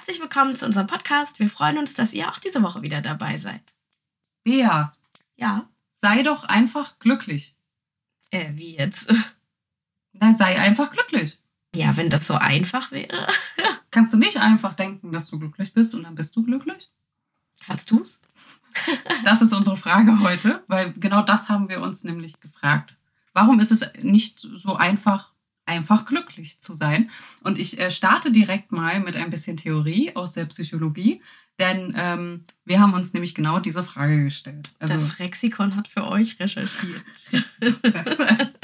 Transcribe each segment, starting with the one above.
Herzlich willkommen zu unserem Podcast. Wir freuen uns, dass ihr auch diese Woche wieder dabei seid. Bea, Ja. sei doch einfach glücklich. Äh, wie jetzt? Na, sei einfach glücklich. Ja, wenn das so einfach wäre. Kannst du nicht einfach denken, dass du glücklich bist und dann bist du glücklich? Kannst du's? Das ist unsere Frage heute, weil genau das haben wir uns nämlich gefragt. Warum ist es nicht so einfach, einfach glücklich zu sein? Und ich äh, starte direkt mal mit ein bisschen Theorie aus der Psychologie, denn ähm, wir haben uns nämlich genau diese Frage gestellt. Also, das Rexikon hat für euch recherchiert.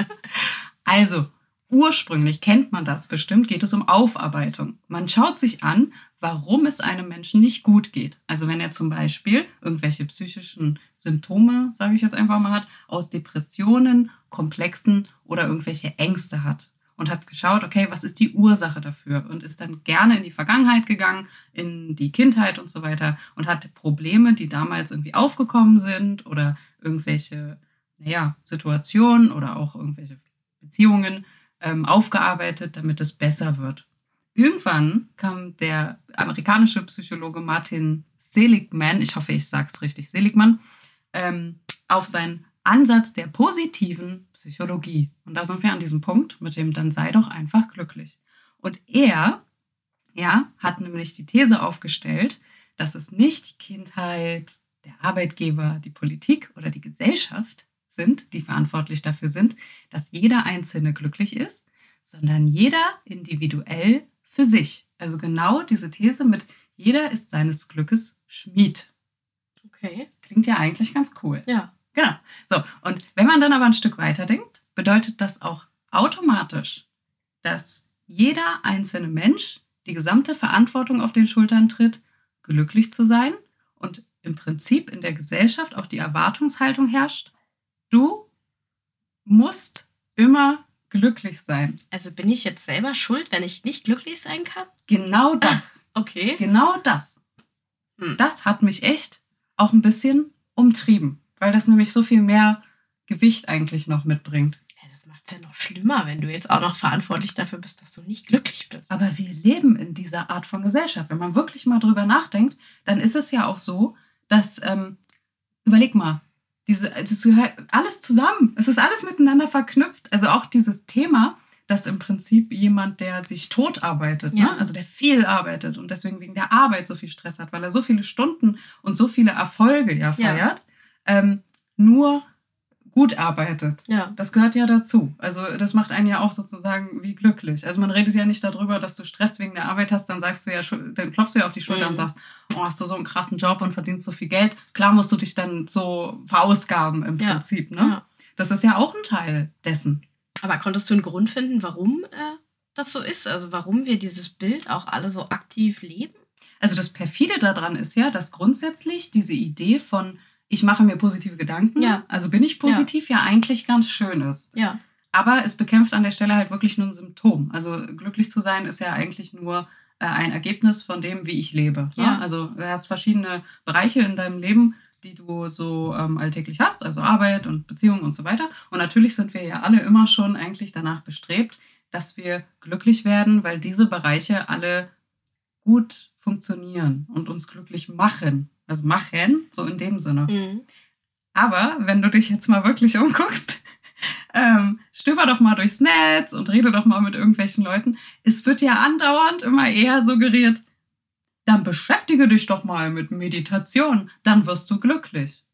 Also, ursprünglich kennt man das bestimmt, geht es um Aufarbeitung. Man schaut sich an, warum es einem Menschen nicht gut geht. Also wenn er zum Beispiel irgendwelche psychischen Symptome, sage ich jetzt einfach mal, hat, aus Depressionen, Komplexen oder irgendwelche Ängste hat. Und hat geschaut, okay, was ist die Ursache dafür? Und ist dann gerne in die Vergangenheit gegangen, in die Kindheit und so weiter und hat Probleme, die damals irgendwie aufgekommen sind oder irgendwelche, naja, Situationen oder auch irgendwelche Beziehungen ähm, aufgearbeitet, damit es besser wird. Irgendwann kam der amerikanische Psychologe Martin Seligman, ich hoffe, ich sage es richtig, Seligman, ähm, auf seinen Ansatz der positiven Psychologie. Und da sind wir an diesem Punkt, mit dem dann sei doch einfach glücklich. Und er, ja, hat nämlich die These aufgestellt, dass es nicht die Kindheit, der Arbeitgeber, die Politik oder die Gesellschaft sind, die verantwortlich dafür sind, dass jeder Einzelne glücklich ist, sondern jeder individuell für sich. Also genau diese These mit jeder ist seines Glückes Schmied. Okay. Klingt ja eigentlich ganz cool. Ja. Genau. So, und wenn man dann aber ein Stück weiter denkt, bedeutet das auch automatisch, dass jeder einzelne Mensch die gesamte Verantwortung auf den Schultern tritt, glücklich zu sein und im Prinzip in der Gesellschaft auch die Erwartungshaltung herrscht, du musst immer glücklich sein. Also bin ich jetzt selber schuld, wenn ich nicht glücklich sein kann? Genau das. Okay. Genau das. Hm. Das hat mich echt auch ein bisschen umtrieben, weil das nämlich so viel mehr Gewicht eigentlich noch mitbringt. Ja, das macht es ja noch schlimmer, wenn du jetzt auch noch verantwortlich dafür bist, dass du nicht glücklich bist. Aber wir leben in dieser Art von Gesellschaft. Wenn man wirklich mal drüber nachdenkt, dann ist es ja auch so, dass, ähm, überleg mal, diese, das gehört alles zusammen. Es ist alles miteinander verknüpft. Also auch dieses Thema, dass im Prinzip jemand, der sich tot arbeitet, Ja. ne? also der viel arbeitet und deswegen wegen der Arbeit so viel Stress hat, weil er so viele Stunden und so viele Erfolge ja Ja. Ähm, nur gut arbeitet. Ja. Das gehört ja dazu. Also das macht einen ja auch sozusagen wie glücklich. Also man redet ja nicht darüber, dass du Stress wegen der Arbeit hast, dann sagst du ja, dann klopfst du ja auf die Schulter Mhm. und sagst, oh, hast du so einen krassen Job und verdienst so viel Geld. Klar musst du dich dann so verausgaben im Ja. Prinzip. Ne? ja. Das ist ja auch ein Teil dessen. Aber konntest du einen Grund finden, warum äh, das so ist? Also warum wir dieses Bild auch alle so aktiv leben? Also das perfide daran ist ja, dass grundsätzlich diese Idee von ich mache mir positive Gedanken, Ja. also bin ich positiv, ja. eigentlich ganz schön ist. Ja. Aber es bekämpft an der Stelle halt wirklich nur ein Symptom. Also glücklich zu sein ist ja eigentlich nur äh, ein Ergebnis von dem, wie ich lebe. Ja. Ne? Also du hast verschiedene Bereiche in deinem Leben, die du so ähm, alltäglich hast, also Arbeit und Beziehungen und so weiter. Und natürlich sind wir ja alle immer schon eigentlich danach bestrebt, dass wir glücklich werden, weil diese Bereiche alle gut funktionieren und uns glücklich machen. Also machen, so in dem Sinne. Mhm. Aber wenn du dich jetzt mal wirklich umguckst, ähm, stöber doch mal durchs Netz und rede doch mal mit irgendwelchen Leuten. Es wird ja andauernd immer eher suggeriert, dann beschäftige dich doch mal mit Meditation, dann wirst du glücklich.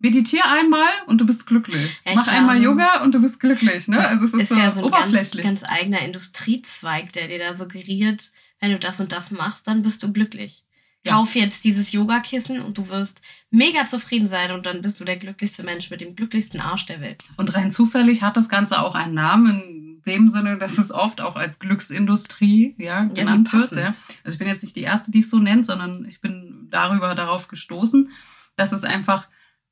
Meditier einmal und du bist glücklich. Ja, Mach glaube, einmal Yoga und du bist glücklich. Ne? Das also es ist, so, ja so ein ganz, ganz eigener Industriezweig, der dir da suggeriert, wenn du das und das machst, dann bist du glücklich. Ja. Kauf jetzt dieses Yogakissen und du wirst mega zufrieden sein und dann bist du der glücklichste Mensch mit dem glücklichsten Arsch der Welt. Und rein zufällig hat das Ganze auch einen Namen in dem Sinne, dass es oft auch als Glücksindustrie ja, genannt wird. passend. Ja. Also ich bin jetzt nicht die Erste, die es so nennt, sondern ich bin darüber darauf gestoßen, dass es einfach,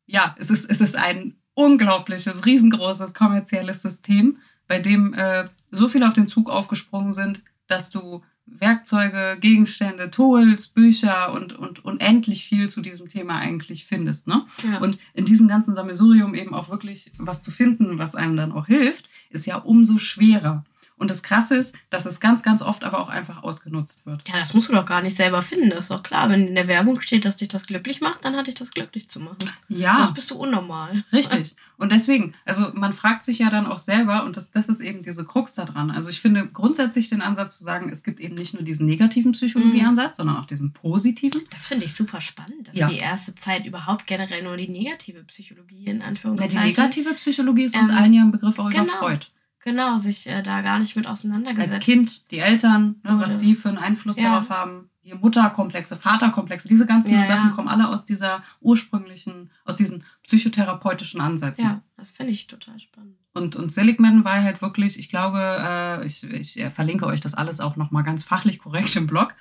ja, es ist, es ist ein unglaubliches, riesengroßes kommerzielles System, bei dem äh, so viele auf den Zug aufgesprungen sind, dass du Werkzeuge, Gegenstände, Tools, Bücher und, und unendlich viel zu diesem Thema eigentlich findest. Ne? Ja. Und in diesem ganzen Sammelsurium eben auch wirklich was zu finden, was einem dann auch hilft, ist ja umso schwerer. Und das Krasse ist, dass es ganz, ganz oft aber auch einfach ausgenutzt wird. Ja, das musst du doch gar nicht selber finden. Das ist doch klar. Wenn in der Werbung steht, dass dich das glücklich macht, dann hat dich das glücklich zu machen. Ja. Sonst bist du unnormal. Richtig. Und deswegen, also man fragt sich ja dann auch selber, und das, das ist eben diese Krux da dran. Also ich finde grundsätzlich den Ansatz zu sagen, es gibt eben nicht nur diesen negativen Psychologieansatz, sondern auch diesen positiven. Das finde ich super spannend, dass Ja. die erste Zeit überhaupt generell nur die negative Psychologie in Ja, Anführungszeichen. die negative Psychologie ist uns Ähm, allen ja ein Begriff auch genau. über Freud. Genau, sich äh, da gar nicht mit auseinandergesetzt. Als Kind, die Eltern, ne, was die für einen Einfluss Ja. darauf haben. Die Mutterkomplexe, Vaterkomplexe, diese ganzen Ja, ja. Sachen kommen alle aus dieser ursprünglichen, aus diesen psychotherapeutischen Ansätzen. Ja, das finde ich total spannend. Und, und Seligman war halt wirklich, ich glaube, äh, ich, ich verlinke euch das alles auch nochmal ganz fachlich korrekt im Blog.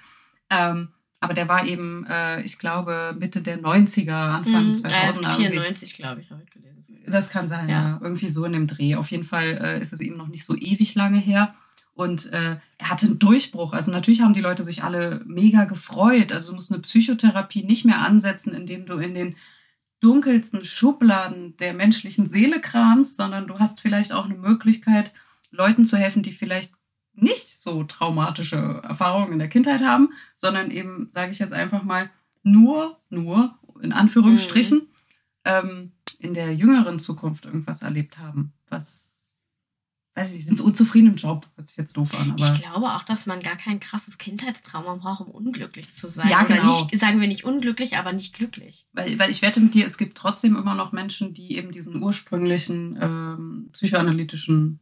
Ähm, aber der war eben, äh, ich glaube, Mitte der 90er, Anfang Mhm. 2000er. Äh, irgendwie. 94, glaube ich, habe ich gelesen. Das kann sein, ja. Ja. Irgendwie so in dem Dreh. Auf jeden Fall äh, ist es eben noch nicht so ewig lange her. Und äh, er hatte einen Durchbruch. Also natürlich haben die Leute sich alle mega gefreut. Also du musst eine Psychotherapie nicht mehr ansetzen, indem du in den dunkelsten Schubladen der menschlichen Seele kramst, sondern du hast vielleicht auch eine Möglichkeit, Leuten zu helfen, die vielleicht nicht so traumatische Erfahrungen in der Kindheit haben, sondern eben, sage ich jetzt einfach mal, nur, nur, in Anführungsstrichen, ähm, in der jüngeren Zukunft irgendwas erlebt haben, was, weiß ich nicht, sind so unzufrieden im Job, hört sich jetzt doof an, aber Ich glaube auch, dass man gar kein krasses Kindheitstrauma braucht, um unglücklich zu sein. Ja, Oder genau. nicht, sagen wir nicht unglücklich, aber nicht glücklich. weil, weil ich wette mit dir, es gibt trotzdem immer noch Menschen, die eben diesen ursprünglichen ähm, psychoanalytischen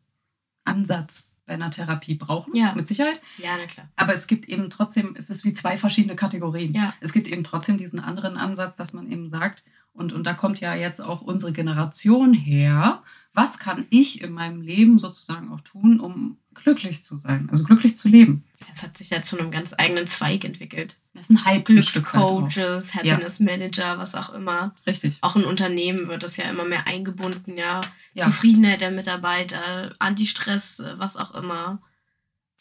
Ansatz bei einer Therapie brauchen, Ja. mit Sicherheit. Ja, na klar. Aber es gibt eben trotzdem, es ist wie zwei verschiedene Kategorien. Ja. Es gibt eben trotzdem diesen anderen Ansatz, dass man eben sagt, und, und da kommt ja jetzt auch unsere Generation her, was kann ich in meinem Leben sozusagen auch tun, um glücklich zu sein, also glücklich zu leben. Es hat sich ja zu einem ganz eigenen Zweig entwickelt. Das ein Hype. Glückscoaches, Happiness Manager, was auch immer. Richtig. Auch in Unternehmen wird das ja immer mehr eingebunden, ja. Ja. Zufriedenheit der Mitarbeiter, Antistress, äh, was auch immer.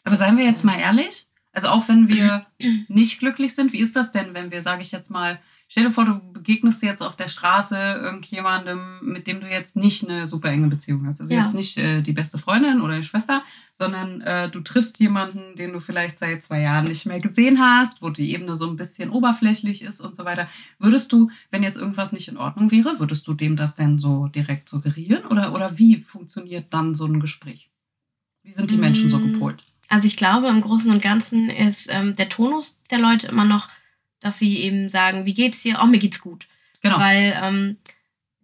Aber seien wir jetzt mal ehrlich, also auch wenn wir nicht glücklich sind, wie ist das denn, wenn wir, sage ich jetzt mal, stell dir vor, du begegnest jetzt auf der Straße irgendjemandem, mit dem du jetzt nicht eine super enge Beziehung hast. Also Ja. jetzt nicht äh, die beste Freundin oder die Schwester, sondern äh, du triffst jemanden, den du vielleicht seit zwei Jahren nicht mehr gesehen hast, wo die Ebene so ein bisschen oberflächlich ist und so weiter. Würdest du, wenn jetzt irgendwas nicht in Ordnung wäre, würdest du dem das denn so direkt suggerieren oder, oder wie funktioniert dann so ein Gespräch? Wie sind die Menschen so Mm. gepolt? Also ich glaube, im Großen und Ganzen ist ähm, der Tonus der Leute immer noch, dass sie eben sagen, wie geht's dir? Oh, mir geht's gut. Genau. Weil ähm,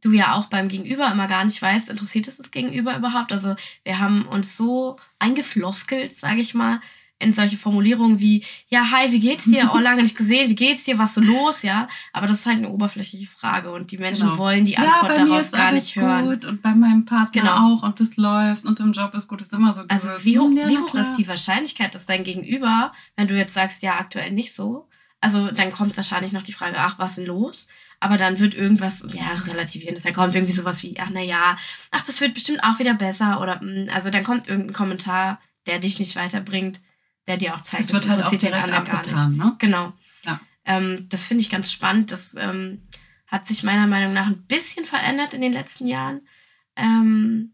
du ja auch beim Gegenüber immer gar nicht weißt, interessiert es das Gegenüber überhaupt? Also wir haben uns so eingefloskelt, sage ich mal, in solche Formulierungen wie, ja, hi, wie geht's dir? Oh, lange nicht gesehen, wie geht's dir? Was ist so los? Ja, aber das ist halt eine oberflächliche Frage und die Menschen Genau. wollen die Antwort darauf gar nicht hören. gut und bei meinem Partner Genau. auch und das läuft und im Job ist gut. Ist immer so Also wie hoch, ja, wie hoch klar. ist die Wahrscheinlichkeit, dass dein Gegenüber, wenn du jetzt sagst, ja, aktuell nicht so, also dann kommt wahrscheinlich noch die Frage, ach, was ist denn los? Aber dann wird irgendwas, ja, relativieren. Dann kommt irgendwie sowas wie, ach, na ja, ach, das wird bestimmt auch wieder besser. Oder, mm, also dann kommt irgendein Kommentar, der dich nicht weiterbringt, der dir auch zeigt, Es wird halt auch den direkt anderen gar abgetan, nicht. ne? Genau. Ja. Ähm, das finde ich ganz spannend. Das ähm, hat sich meiner Meinung nach ein bisschen verändert in den letzten Jahren. Ähm,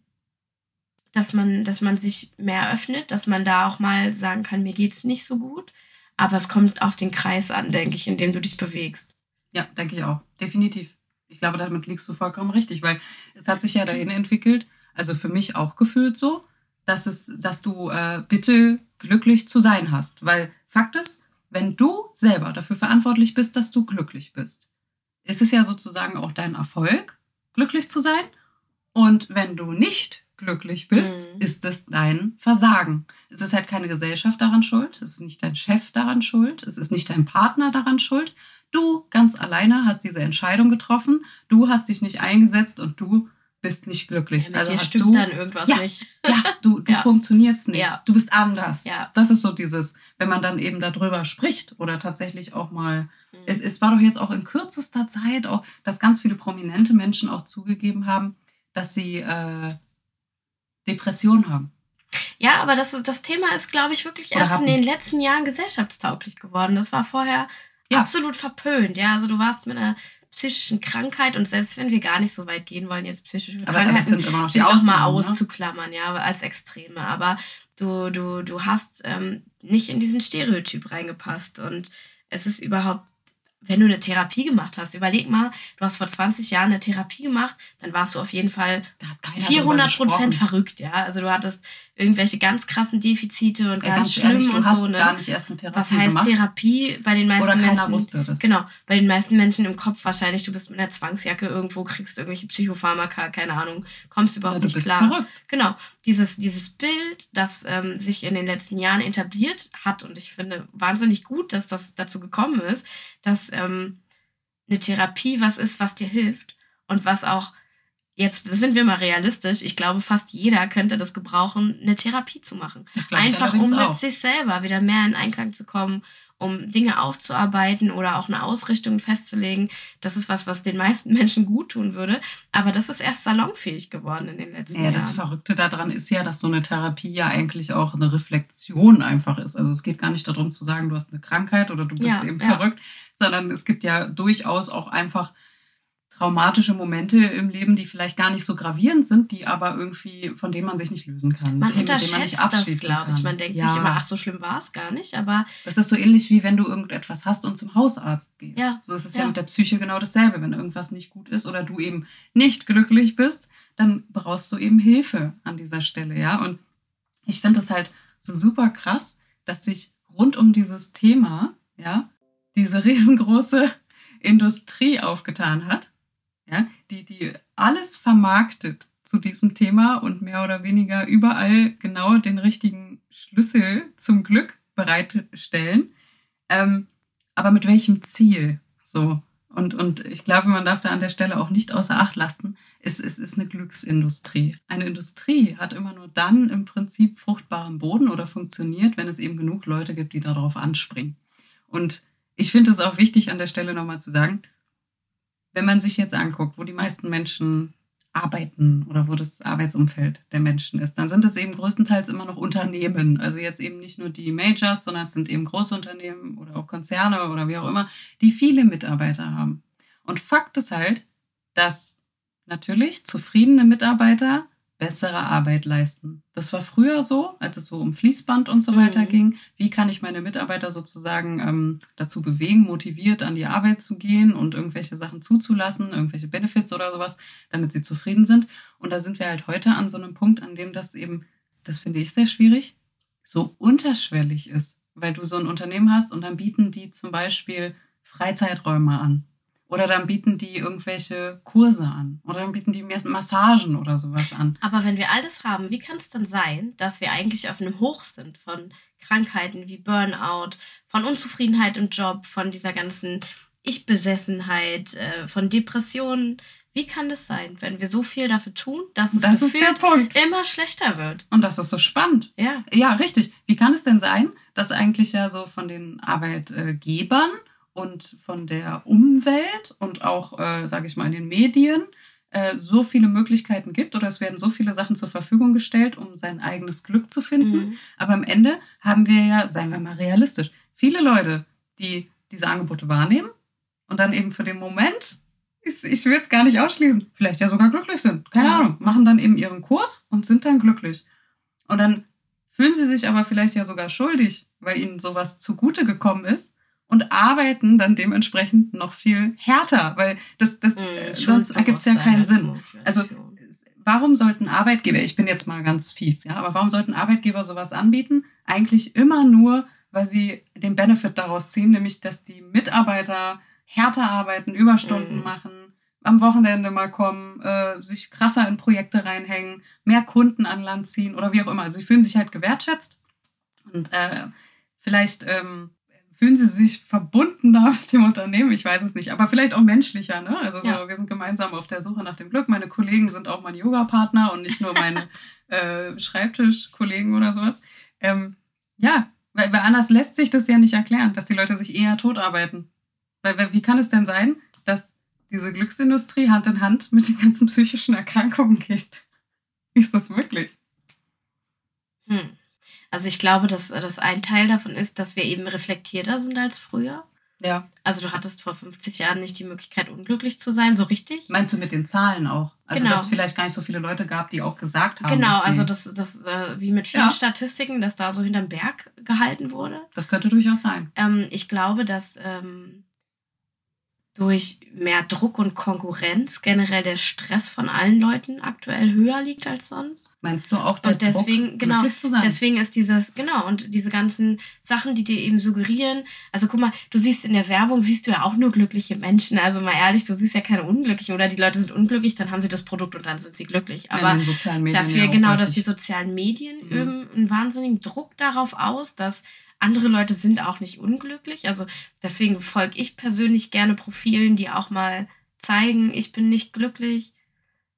dass man, dass man sich mehr öffnet, dass man da auch mal sagen kann, mir geht's nicht so gut. Aber es kommt auf den Kreis an, denke ich, in dem du dich bewegst. Ja, denke ich auch. Definitiv. Ich glaube, damit liegst du vollkommen richtig, weil es hat sich ja dahin entwickelt, also für mich auch gefühlt so, dass es, dass du äh, bitte glücklich zu sein hast. Weil Fakt ist, wenn du selber dafür verantwortlich bist, dass du glücklich bist, ist es ja sozusagen auch dein Erfolg, glücklich zu sein. Und wenn du nicht glücklich bist, Mhm. ist es dein Versagen. Es ist halt keine Gesellschaft daran schuld, es ist nicht dein Chef daran schuld, es ist nicht dein Partner daran schuld. Du ganz alleine hast diese Entscheidung getroffen, du hast dich nicht eingesetzt und du bist nicht glücklich. Ja, mit also dir hast stimmt du, dann irgendwas Ja. nicht. ja, du, du Ja. funktionierst nicht. Ja. Du bist anders. Ja. Das ist so dieses, wenn man dann eben darüber spricht oder tatsächlich auch mal. Mhm. Es, es war doch jetzt auch in kürzester Zeit auch, dass ganz viele prominente Menschen auch zugegeben haben, dass sie äh, Depressionen haben. Ja, aber das, ist, das Thema ist, glaube ich, wirklich Oder erst in den letzten Jahren gesellschaftstauglich geworden. Das war vorher Ja. absolut verpönt. Ja, also du warst mit einer psychischen Krankheit und selbst wenn wir gar nicht so weit gehen wollen, jetzt psychische Aber, aber Krankheiten sind immer noch sind auch mal. Ne? auszuklammern, ja, als Extreme. Aber Du, du, du hast ähm, nicht in diesen Stereotyp reingepasst. Und es ist überhaupt wenn du eine Therapie gemacht hast, überleg mal, du hast vor 20 Jahren eine Therapie gemacht, dann warst du auf jeden Fall 400 Prozent verrückt, ja. Also du hattest irgendwelche ganz krassen Defizite und ja, ganz, schlimm ehrlich, und so. Ne? Gar nicht erst eine Therapie Was heißt gemacht? Therapie bei den meisten Oder keiner Menschen? Wusste das. Genau, bei den meisten Menschen im Kopf wahrscheinlich, du bist mit einer Zwangsjacke irgendwo, kriegst irgendwelche Psychopharmaka, keine Ahnung, kommst überhaupt ja, nicht klar. Verrückt. Genau, dieses, dieses Bild, das ähm, sich in den letzten Jahren etabliert hat und ich finde wahnsinnig gut, dass das dazu gekommen ist, dass ähm, eine Therapie was ist, was dir hilft und was auch jetzt sind wir mal realistisch, ich glaube, fast jeder könnte das gebrauchen, eine Therapie zu machen. Einfach um mit auch. sich selber wieder mehr in Einklang zu kommen, um Dinge aufzuarbeiten oder auch eine Ausrichtung festzulegen. Das ist was, was den meisten Menschen gut tun würde. Aber das ist erst salonfähig geworden in den letzten naja, Jahren. Das Verrückte daran ist ja, dass so eine Therapie ja eigentlich auch eine Reflexion einfach ist. Also es geht gar nicht darum zu sagen, du hast eine Krankheit oder du bist ja, eben ja. verrückt, sondern es gibt ja durchaus auch einfach traumatische Momente im Leben, die vielleicht gar nicht so gravierend sind, die aber irgendwie, von denen man sich nicht lösen kann. Man Themen, unterschätzt man nicht das, glaube ich. Man denkt ja. sich immer, ach, so schlimm war es gar nicht, aber... Das ist so ähnlich, wie wenn du irgendetwas hast und zum Hausarzt gehst. Ja. So ist es ja. ja mit der Psyche genau dasselbe. Wenn irgendwas nicht gut ist oder du eben nicht glücklich bist, dann brauchst du eben Hilfe an dieser Stelle, ja. Und ich finde das halt so super krass, dass sich rund um dieses Thema, ja, diese riesengroße Industrie aufgetan hat, ja, die, die alles vermarktet zu diesem Thema und mehr oder weniger überall genau den richtigen Schlüssel zum Glück bereitstellen. Ähm, aber mit welchem Ziel? So. Und, und ich glaube, man darf da an der Stelle auch nicht außer Acht lassen. Es, es ist eine Glücksindustrie. Eine Industrie hat immer nur dann im Prinzip fruchtbaren Boden oder funktioniert, wenn es eben genug Leute gibt, die darauf anspringen. Und ich finde es auch wichtig, an der Stelle nochmal zu sagen, wenn man sich jetzt anguckt, wo die meisten Menschen arbeiten oder wo das Arbeitsumfeld der Menschen ist, dann sind es eben größtenteils immer noch Unternehmen. Also jetzt eben nicht nur die Majors, sondern es sind eben große Unternehmen oder auch Konzerne oder wie auch immer, die viele Mitarbeiter haben. Und Fakt ist halt, dass natürlich zufriedene Mitarbeiter bessere Arbeit leisten. Das war früher so, als es so um Fließband und so weiter mhm. ging. Wie kann ich meine Mitarbeiter sozusagen ähm, dazu bewegen, motiviert an die Arbeit zu gehen und irgendwelche Sachen zuzulassen, irgendwelche Benefits oder sowas, damit sie zufrieden sind. Und da sind wir halt heute an so einem Punkt, an dem das eben, das finde ich sehr schwierig, so unterschwellig ist. Weil du so ein Unternehmen hast und dann bieten die zum Beispiel Freizeiträume an. Oder dann bieten die irgendwelche Kurse an. Oder dann bieten die Massagen oder sowas an. Aber wenn wir all das haben, wie kann es dann sein, dass wir eigentlich auf einem Hoch sind von Krankheiten wie Burnout, von Unzufriedenheit im Job, von dieser ganzen Ich-Besessenheit, äh, von Depressionen? Wie kann das sein, wenn wir so viel dafür tun, dass es das immer schlechter wird? Und das ist so spannend. Ja. Ja, richtig. Wie kann es denn sein, dass eigentlich ja so von den Arbeitgebern und von der Umwelt und auch, äh, sage ich mal, in den Medien äh, so viele Möglichkeiten gibt oder es werden so viele Sachen zur Verfügung gestellt, um sein eigenes Glück zu finden. Mhm. Aber am Ende haben wir ja, seien wir mal realistisch, viele Leute, die diese Angebote wahrnehmen und dann eben für den Moment, ich, ich will es gar nicht ausschließen, vielleicht ja sogar glücklich sind, keine ja. Ahnung, machen dann eben ihren Kurs und sind dann glücklich. Und dann fühlen sie sich aber vielleicht ja sogar schuldig, weil ihnen sowas zugute gekommen ist und arbeiten dann dementsprechend noch viel härter, weil das, das mm, sonst ergibt es ja keinen Sinn. Also warum sollten Arbeitgeber, ich bin jetzt mal ganz fies, ja, aber warum sollten Arbeitgeber sowas anbieten? Eigentlich immer nur, weil sie den Benefit daraus ziehen, nämlich dass die Mitarbeiter härter arbeiten, Überstunden mm. machen, am Wochenende mal kommen, äh, sich krasser in Projekte reinhängen, mehr Kunden an Land ziehen oder wie auch immer. Also sie fühlen sich halt gewertschätzt und äh, vielleicht ähm, fühlen sie sich verbundener mit dem Unternehmen? Ich weiß es nicht, aber vielleicht auch menschlicher. Ne? Also so, ja. wir sind gemeinsam auf der Suche nach dem Glück. Meine Kollegen sind auch meine Yoga-Partner und nicht nur meine äh, Schreibtischkollegen oder sowas. Ähm, ja, weil, weil anders lässt sich das ja nicht erklären, dass die Leute sich eher totarbeiten. Weil, weil wie kann es denn sein, dass diese Glücksindustrie Hand in Hand mit den ganzen psychischen Erkrankungen geht? Wie ist das wirklich? Hm. Also ich glaube, dass das ein Teil davon ist, dass wir eben reflektierter sind als früher. Ja. Also du hattest vor 50 Jahren nicht die Möglichkeit, unglücklich zu sein, so richtig? Meinst du mit den Zahlen auch? Also Genau. dass es vielleicht gar nicht so viele Leute gab, die auch gesagt haben. Genau, dass also das, das äh, wie mit vielen Ja. Statistiken, dass da so hinterm Berg gehalten wurde. das könnte durchaus sein. Ähm, ich glaube, dass ähm, durch mehr Druck und Konkurrenz generell der Stress von allen Leuten aktuell höher liegt als sonst. Meinst du auch der Und deswegen, Druck, genau, zu sein? deswegen ist dieses, genau, und diese ganzen Sachen, die dir eben suggerieren, also guck mal, du siehst in der Werbung, siehst du ja auch nur glückliche Menschen, also mal ehrlich, du siehst ja keine Unglücklichen oder die Leute sind unglücklich, dann haben sie das Produkt und dann sind sie glücklich. Aber in den sozialen Medien dass wir ja genau, häufig. dass die sozialen Medien Mhm. üben einen wahnsinnigen Druck darauf aus, dass andere Leute sind auch nicht unglücklich. Also deswegen folge ich persönlich gerne Profilen, die auch mal zeigen, ich bin nicht glücklich,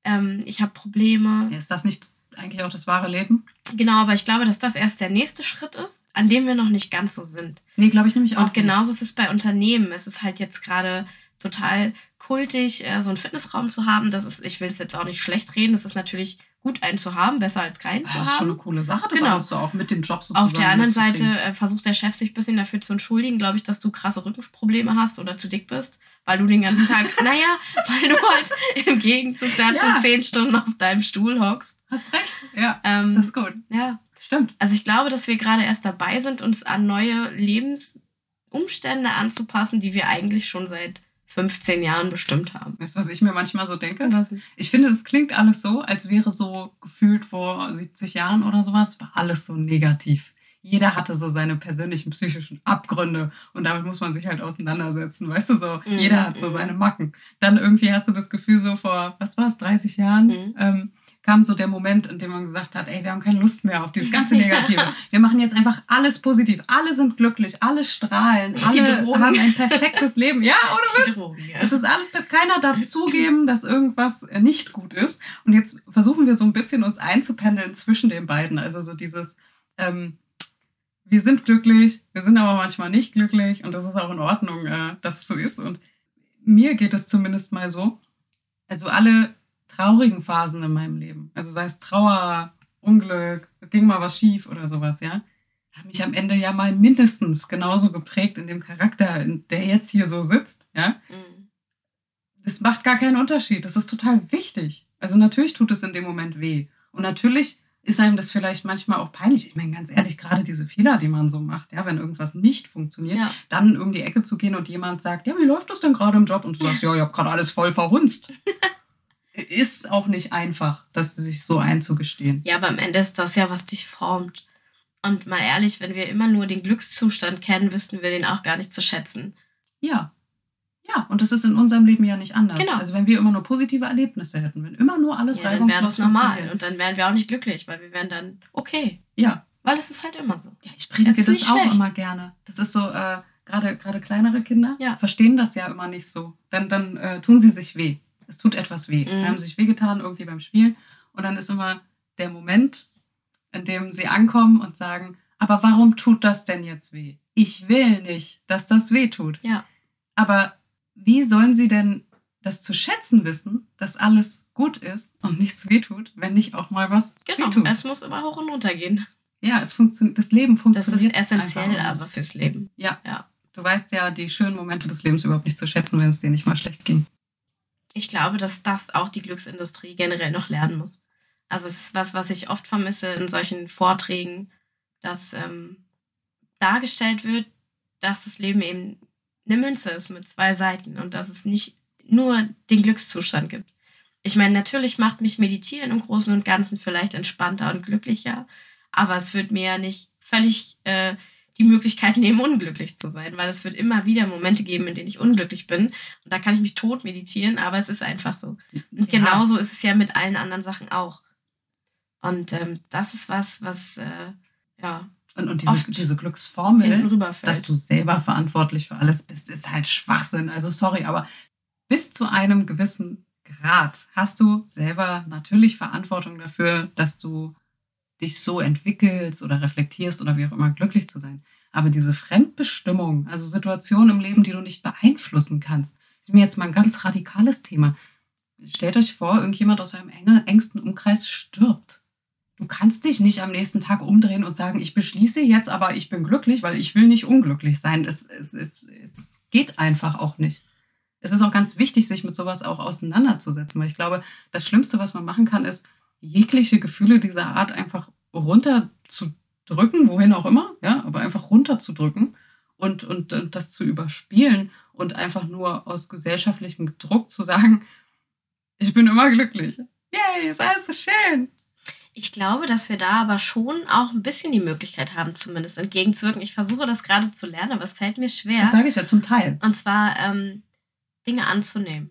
ähm, ich habe Probleme. Ja, ist das nicht eigentlich auch das wahre Leben? Genau, aber ich glaube, dass das erst der nächste Schritt ist, an dem wir noch nicht ganz so sind. Nee, glaube ich nämlich auch. Und genauso ist es bei Unternehmen. Es ist halt jetzt gerade total kultig, äh, so einen Fitnessraum zu haben. Das ist, ich will es jetzt auch nicht schlecht reden. Es ist natürlich gut, einen zu haben, besser als keinen nicht. zu Das ist schon eine haben. coole Sache, das Genau. so auch mit dem Job sozusagen Auf der anderen Seite äh, versucht der Chef sich ein bisschen dafür zu entschuldigen, glaube ich, dass du krasse Rückenprobleme hast oder zu dick bist, weil du den ganzen Tag, naja, weil du halt im Gegenzug dazu Ja. zehn Stunden auf deinem Stuhl hockst. Hast recht. Ja, Ähm, das ist gut. ja, Stimmt. also ich glaube, dass wir gerade erst dabei sind, uns an neue Lebensumstände anzupassen, die wir eigentlich schon seit 15 Jahren bestimmt haben. Weißt du, was ich mir manchmal so denke? Was? Ich finde, es klingt alles so, als wäre so gefühlt vor 70 Jahren oder sowas, war alles so negativ. Jeder hatte so seine persönlichen psychischen Abgründe und damit muss man sich halt auseinandersetzen, weißt du so. Mhm, Jeder hat so mhm. seine Macken. Dann irgendwie hast du das Gefühl so vor, was war es, 30 Jahren, Mhm. ähm, kam so der Moment, in dem man gesagt hat, ey, wir haben keine Lust mehr auf dieses ganze Negative. Wir machen jetzt einfach alles positiv. Alle sind glücklich, alle strahlen, alle haben ein perfektes Leben. Ja, ohne Witz. Drogen, ja. Es ist alles, keiner darf zugeben, dass irgendwas nicht gut ist. Und jetzt versuchen wir so ein bisschen uns einzupendeln zwischen den beiden. Also so dieses, ähm, wir sind glücklich, wir sind aber manchmal nicht glücklich und das ist auch in Ordnung, äh, dass es so ist. Und mir geht es zumindest mal so, also alle traurigen Phasen in meinem Leben, also sei es Trauer, Unglück, ging mal was schief oder sowas, ja, haben mich am Ende ja mal mindestens genauso geprägt in dem Charakter, in der jetzt hier so sitzt, ja Mhm. das macht gar keinen Unterschied. Das ist total wichtig. Also natürlich tut es in dem Moment weh. Und natürlich ist einem das vielleicht manchmal auch peinlich. Ich meine, ganz ehrlich, gerade diese Fehler, die man so macht, ja, wenn irgendwas nicht funktioniert, Ja. dann um die Ecke zu gehen und jemand sagt, ja, wie läuft das denn gerade im Job? Und du sagst, ja, ich habe gerade alles voll verhunzt. ist auch nicht einfach, das sich so einzugestehen. Ja, aber am Ende ist das ja, was dich formt. Und mal ehrlich, wenn wir immer nur den Glückszustand kennen, wüssten wir den auch gar nicht zu schätzen. Ja. Ja, und das ist in unserem Leben ja nicht anders. Genau. Also wenn wir immer nur positive Erlebnisse hätten, wenn immer nur alles Ja, dann wäre reibungslos das normal. Und dann wären wir auch nicht glücklich, weil wir wären dann okay. Ja, Weil es ist halt immer so. Ja, ich predige Das das, auch schlecht. immer gerne. Das ist so, äh, gerade gerade kleinere Kinder Ja. verstehen das ja immer nicht so. Dann, dann äh, tun sie sich weh. Es tut etwas weh. Mhm. Haben sich wehgetan irgendwie beim Spielen. Und dann ist immer der Moment, in dem sie ankommen und sagen, aber warum tut das denn jetzt weh? Ich will nicht, dass das weh tut. Ja. Aber wie sollen sie denn das zu schätzen wissen, dass alles gut ist und nichts wehtut, wenn nicht auch mal was Genau. wehtut? Es muss immer hoch und runter gehen. Ja, es funktioniert, das Leben Das funktioniert. ist essentiell aber fürs Leben. Ja. Ja. Du weißt ja die schönen Momente des Lebens überhaupt nicht zu schätzen, wenn es dir nicht mal schlecht ging. Ich glaube, dass das auch die Glücksindustrie generell noch lernen muss. Also es ist was, was ich oft vermisse in solchen Vorträgen, dass ähm, dargestellt wird, dass das Leben eben eine Münze ist mit zwei Seiten und dass es nicht nur den Glückszustand gibt. Ich meine, natürlich macht mich Meditieren im Großen und Ganzen vielleicht entspannter und glücklicher, aber es wird mir ja nicht völlig äh, die Möglichkeit nehmen, unglücklich zu sein, weil es wird immer wieder Momente geben, in denen ich unglücklich bin. Und da kann ich mich tot meditieren, aber es ist einfach so. Und Ja. genauso ist es ja mit allen anderen Sachen auch. Und ähm, das ist was, was äh, ja Und, und diese, Oft diese Glücksformel, dass du selber verantwortlich für alles bist, ist halt Schwachsinn. Also sorry, aber bis zu einem gewissen Grad hast du selber natürlich Verantwortung dafür, dass du dich so entwickelst oder reflektierst oder wie auch immer glücklich zu sein. Aber diese Fremdbestimmung, also Situationen im Leben, die du nicht beeinflussen kannst, ist mir jetzt mal ein ganz radikales Thema. Stellt euch vor, irgendjemand aus eurem engsten Umkreis stirbt. du kannst dich nicht am nächsten Tag umdrehen und sagen, ich beschließe jetzt, aber ich bin glücklich, weil ich will nicht unglücklich sein. Es, es, es, es geht einfach auch nicht. Es ist auch ganz wichtig, sich mit sowas auch auseinanderzusetzen, weil ich glaube, das Schlimmste, was man machen kann, ist, jegliche Gefühle dieser Art einfach runterzudrücken, wohin auch immer, ja, aber einfach runterzudrücken und, und, und das zu überspielen und einfach nur aus gesellschaftlichem Druck zu sagen, ich bin immer glücklich. Yay, ist alles so schön. Ich glaube, dass wir da aber schon auch ein bisschen die Möglichkeit haben, zumindest entgegenzuwirken. Ich versuche das gerade zu lernen, aber es fällt mir schwer. Das sage ich ja zum Teil. Und zwar ähm, Dinge anzunehmen.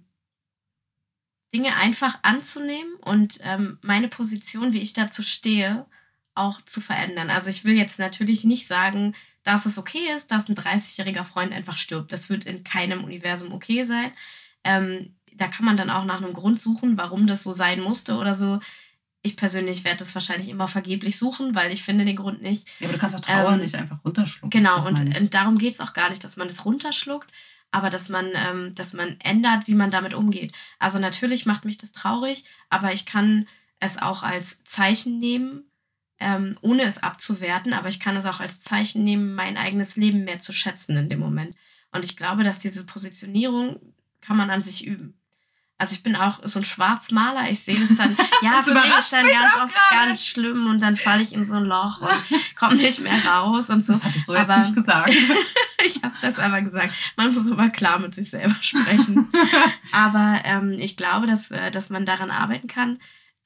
Dinge einfach anzunehmen und ähm, meine Position, wie ich dazu stehe, auch zu verändern. Also ich will jetzt natürlich nicht sagen, dass es okay ist, dass ein 30-jähriger Freund einfach stirbt. Das wird in keinem Universum okay sein. Ähm, da kann man dann auch nach einem Grund suchen, warum das so sein musste oder so. Ich persönlich werde das wahrscheinlich immer vergeblich suchen, weil ich finde den Grund nicht. Ja, aber du kannst auch Trauer ähm, nicht einfach runterschlucken. Genau, und, und, darum geht es auch gar nicht, dass man das runterschluckt, aber dass man, ähm, dass man ändert, wie man damit umgeht. Also natürlich macht mich das traurig, aber ich kann es auch als Zeichen nehmen, ähm, ohne es abzuwerten, aber ich kann es auch als Zeichen nehmen, mein eigenes Leben mehr zu schätzen in dem Moment. Und ich glaube, dass diese Positionierung kann man an sich üben. Also ich bin auch so ein Schwarzmaler. Ich sehe das dann, ja, das für mich ist dann ganz oft grade. ganz schlimm und dann falle ich in so ein Loch und komme nicht mehr raus und so. Das habe ich so aber, jetzt nicht gesagt. ich habe das aber gesagt. Man muss aber klar mit sich selber sprechen. aber ähm, ich glaube, dass, äh, dass man daran arbeiten kann,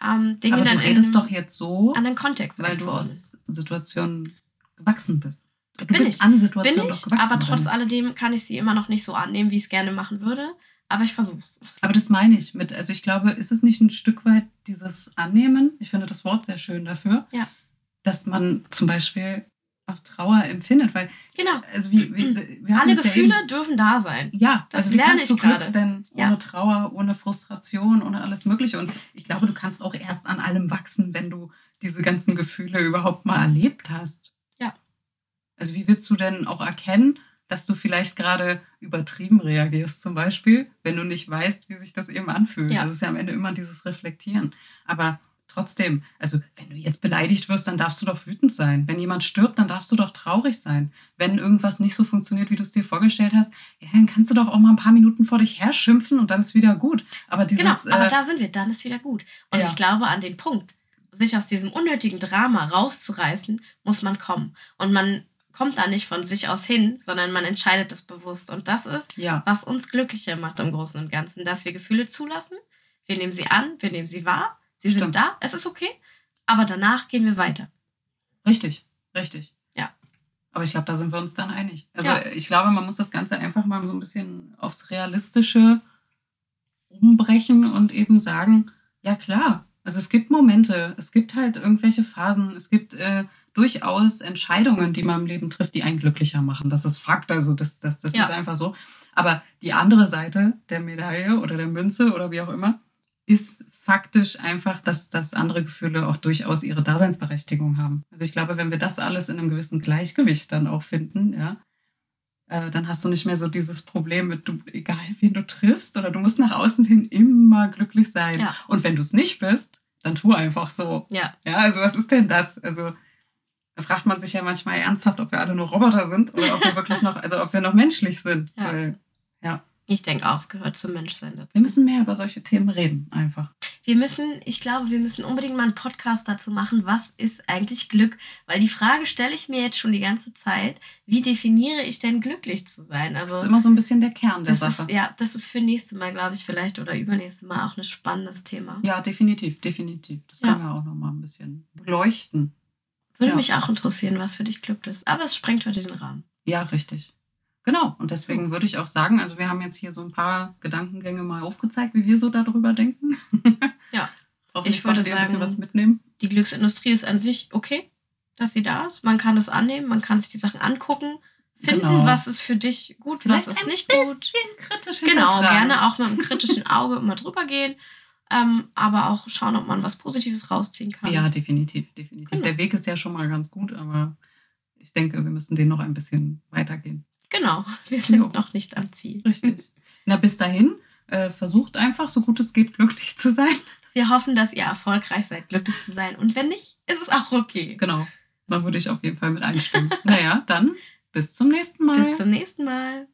ähm, Dinge aber dann du redest in, doch jetzt so, an den Kontext weil du aus Situationen gewachsen bist. Du bin bist ich. an Situationen bin ich, gewachsen. Aber trotz alledem kann ich sie immer noch nicht so annehmen, wie ich es gerne machen würde aber ich versuch's. Aber das meine ich mit, also ich glaube, ist es nicht ein Stück weit dieses Annehmen? Ich finde das Wort sehr schön dafür. Ja. Dass man zum Beispiel auch Trauer empfindet, weil genau. also wie, wie wir alle Gefühle ja dürfen da sein. Ja, das also lerne ich gerade. Denn ja. ohne Trauer, ohne Frustration, ohne alles Mögliche. Und ich glaube, du kannst auch erst an allem wachsen, wenn du diese ganzen Gefühle überhaupt mal erlebt hast. Ja. Also wie willst du denn auch erkennen, dass du vielleicht gerade übertrieben reagierst, zum Beispiel, wenn du nicht weißt, wie sich das eben anfühlt. Ja. Das ist ja am Ende immer dieses Reflektieren. Aber trotzdem, also wenn du jetzt beleidigt wirst, dann darfst du doch wütend sein. Wenn jemand stirbt, dann darfst du doch traurig sein. Wenn irgendwas nicht so funktioniert, wie du es dir vorgestellt hast, ja, dann kannst du doch auch mal ein paar Minuten vor dich her schimpfen und dann ist wieder gut. Aber dieses, genau, aber äh, da sind wir, dann ist wieder gut. Und ja. ich glaube an den Punkt, sich aus diesem unnötigen Drama rauszureißen, muss man kommen. Und man kommt da nicht von sich aus hin, sondern man entscheidet es bewusst. Und das ist, ja. was uns glücklicher macht im Großen und Ganzen, dass wir Gefühle zulassen. Wir nehmen sie an, wir nehmen sie wahr, sie Stimmt. sind da, es ist okay, aber danach gehen wir weiter. Richtig, richtig. Ja. Aber ich glaube, da sind wir uns dann einig. Also ja. ich glaube, man muss das Ganze einfach mal so ein bisschen aufs Realistische umbrechen und eben sagen, ja klar, also es gibt Momente, es gibt halt irgendwelche Phasen, es gibt äh, durchaus Entscheidungen, die man im Leben trifft, die einen glücklicher machen. Das ist Fakt, also das, das, das ja. ist einfach so. Aber die andere Seite der Medaille oder der Münze oder wie auch immer, ist faktisch einfach, dass, dass andere Gefühle auch durchaus ihre Daseinsberechtigung haben. Also ich glaube, wenn wir das alles in einem gewissen Gleichgewicht dann auch finden, ja, äh, dann hast du nicht mehr so dieses Problem mit, du, egal wen du triffst oder du musst nach außen hin immer glücklich sein. Ja. Und wenn du es nicht bist, dann tu einfach so. Ja. Ja, also was ist denn das? Also da fragt man sich ja manchmal ernsthaft, ob wir alle nur Roboter sind oder ob wir wirklich noch, also ob wir noch menschlich sind. Ja. Weil, ja. Ich denke auch, es gehört zum Menschsein dazu. Wir müssen mehr über solche Themen reden, einfach. Wir müssen, ich glaube, wir müssen unbedingt mal einen Podcast dazu machen, was ist eigentlich Glück? Weil die Frage stelle ich mir jetzt schon die ganze Zeit, wie definiere ich denn glücklich zu sein? Also, das ist immer so ein bisschen der Kern der Sache. Ist, ja, das ist für nächste Mal, glaube ich, vielleicht oder übernächste Mal auch ein spannendes Thema. Ja, definitiv, definitiv. Das ja. können wir auch noch mal ein bisschen beleuchten. Würde ja. mich auch interessieren, was für dich Glück ist. Aber es sprengt heute den Rahmen. Ja, richtig. Genau. Und deswegen würde ich auch sagen, also wir haben jetzt hier so ein paar Gedankengänge mal aufgezeigt, wie wir so darüber denken. Ja. ich würde sagen, ein bisschen was mitnehmen. Die Glücksindustrie ist an sich okay, dass sie da ist. Man kann es annehmen, man kann sich die Sachen angucken, finden, genau. was ist für dich gut, Vielleicht was ist nicht gut. Ein bisschen kritisch Genau, gerne auch mit einem kritischen Auge immer drüber gehen ähm, aber auch schauen, ob man was Positives rausziehen kann. Ja, definitiv, definitiv. Genau. Der Weg ist ja schon mal ganz gut, aber ich denke, wir müssen den noch ein bisschen weitergehen. Genau, wir sind jo. noch nicht am Ziel. Richtig. Na, bis dahin, äh, versucht einfach, so gut es geht, glücklich zu sein. Wir hoffen, dass ihr erfolgreich seid, glücklich zu sein. Und wenn nicht, ist es auch okay. Genau. Da würde ich auf jeden Fall mit einstimmen. naja, dann bis zum nächsten Mal. Bis zum nächsten Mal.